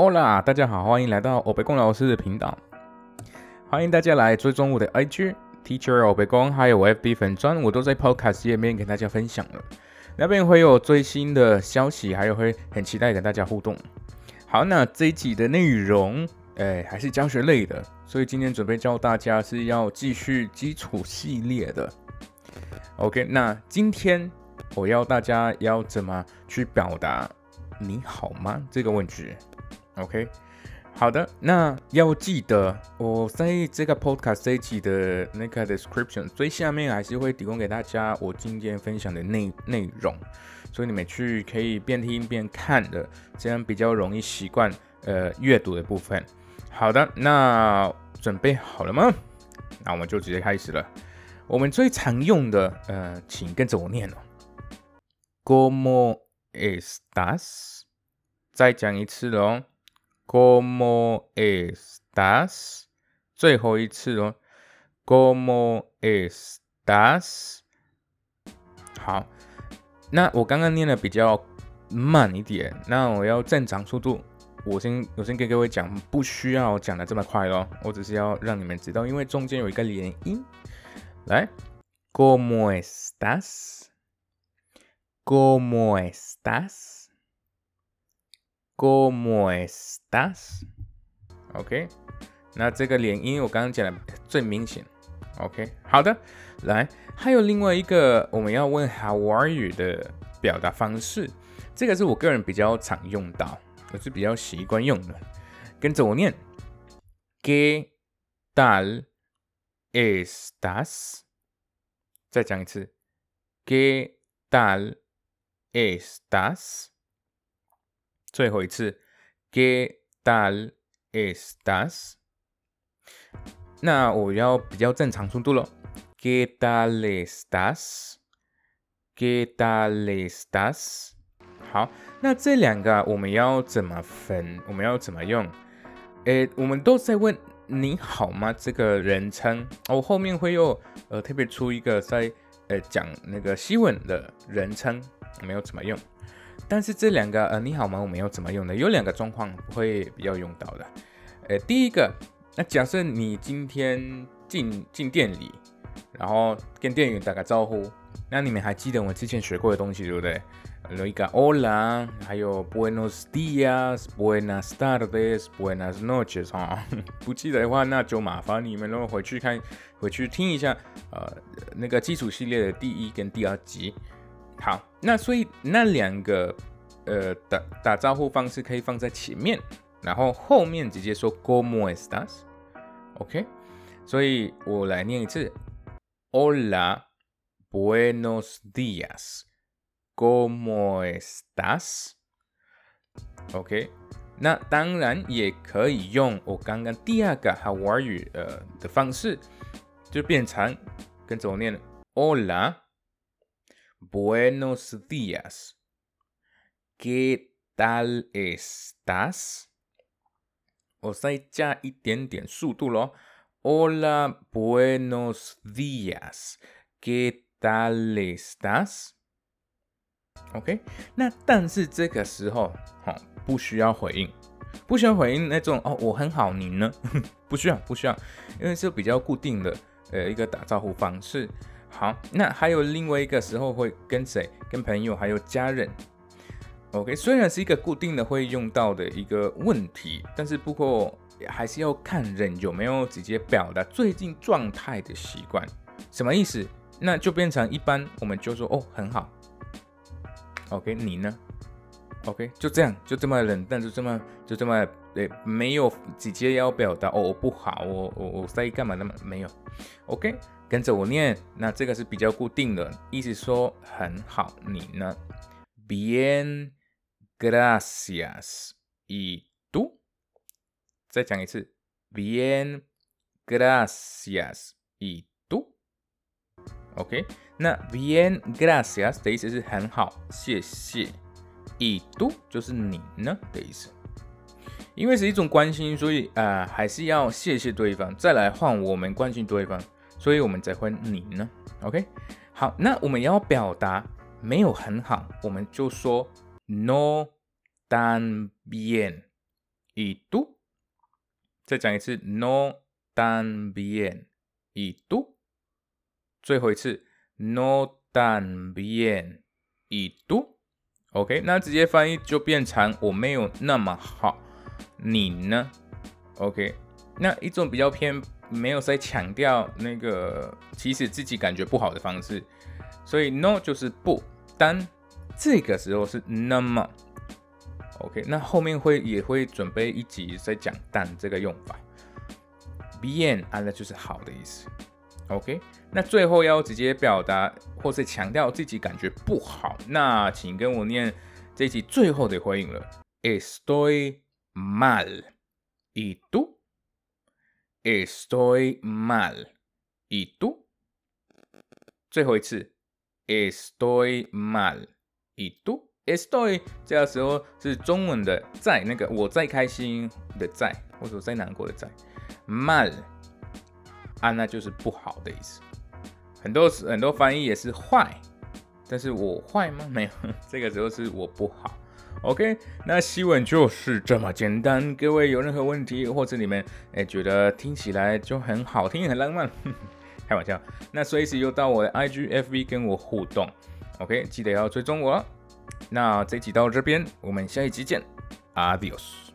Hola，大家好，欢迎来到欧北贡老师的频道。欢迎大家来追踪我的 IG Teacher 欧北贡，还有我 FB 粉专，我都在 Podcast 页面跟大家分享了。那边会有最新的消息，还有会很期待跟大家互动。好，那这一集的内容，哎，还是教学类的，所以今天准备教大家是要继续基础系列的。OK，那今天我要大家要怎么去表达你好吗这个问题？OK，好的，那要记得我在这个 Podcast 这一集的那个 description 最下面还是会提供给大家我今天分享的内内容。所以你们去可以边听边看的，这样比较容易习惯呃阅读的部分。好的，那准备好了吗？那我们就直接开始了。我们最常用的呃，请跟着我念哦。¿Cómo estás？再讲一次哦。¿Cómo estás？最后一次哦。¿Cómo estás？好。那我刚刚念的比较慢一点，那我要正常速度。我先我先跟各位讲，不需要讲的这么快咯，我只是要让你们知道，因为中间有一个连音。来，¿Cómo estás？¿Cómo estás？Cómo estás? OK，那这个连音我刚刚讲的最明显。OK，好的，来，还有另外一个我们要问 How are you 的表达方式，这个是我个人比较常用到，我是比较习惯用的，跟着我念，¿Qué tal estás？再讲一次，¿Qué tal estás？最后一次，¿Qué tal estás？那我要比较正常速度咯。¿Qué tal estás？¿Qué tal estás？好，那这两个我们要怎么分？我们要怎么用？诶，我们都在问你好吗？这个人称，我后面会又呃特别出一个在呃讲那个西文的人称，我们要怎么用？但是这两个呃你好吗？我们要怎么用呢？有两个状况会比较用到的。呃，第一个。那假设你今天进进店里，然后跟店员打个招呼，那你们还记得我之前学过的东西对不对？有一个 Hola，还有 Buenos días，Buenas tardes，Buenas noches 哈，不记得的话，那就麻烦你们然后回去看，回去听一下，呃，那个基础系列的第一跟第二集。好，那所以那两个呃打打招呼方式可以放在前面，然后后面直接说 Cómo estás。OK，所以我来念一次。：Hola, buenos días, ¿cómo estás？OK，那当然也可以用我刚刚第二个 How are you 呃的方式，就变成跟着我念。：Hola, buenos días, ¿qué tal estás？我再加一点点速度咯。Hola, buenos días. ¿Qué tal estás? OK，那但是这个时候，哈，不需要回应，不需要回应那种哦，我很好，你呢？不需要，不需要，因为是比较固定的呃一个打招呼方式。好，那还有另外一个时候会跟谁？跟朋友还有家人。OK，虽然是一个固定的会用到的一个问题，但是不过还是要看人有没有直接表达最近状态的习惯。什么意思？那就变成一般我们就说哦很好。OK，你呢？OK，就这样，就这么冷淡，就这么就这么对，没有直接要表达哦我不好，我我我在干嘛那么没有。OK，跟着我念，那这个是比较固定的，意思说很好，你呢？Bien。Gracias. ¿Y tú? 再讲一次，Bien, gracias. ¿Y tú? OK，那 Bien, gracias 的意思是很好，谢谢。¿Y tú 就是你呢的意思。因为是一种关心，所以啊，还是要谢谢对方，再来换我们关心对方，所以我们才会你呢。OK，好，那我们要表达没有很好，我们就说。No tan bien，y tú。再讲一次，no tan bien，y tú。最后一次，no tan bien，y tú。OK，那直接翻译就变成我没有那么好，你呢？OK，那一种比较偏没有在强调那个其实自己感觉不好的方式，所以 no 就是不，但这个时候是那么。OK，那后面会也会准备一集在讲但这个用法。bien 啊，那就是好的意思。OK，那最后要直接表达或是强调自己感觉不好，那请跟我念这一集最后的回应了。Estoy mal，y Estoy mal，y tú？最后一次，Estoy mal，y tú？Estoy 这个时候是中文的在那个我在开心的在，或者在难过的在。mal 啊，那就是不好的意思。很多很多翻译也是坏，但是我坏吗？没有，这个时候是我不好。OK，那西文就是这么简单。各位有任何问题，或者你们哎觉得听起来就很好听、很浪漫，开玩笑，那随时又到我的 IGFB 跟我互动。OK，记得要追踪我。那这集到这边，我们下一集见，Adios。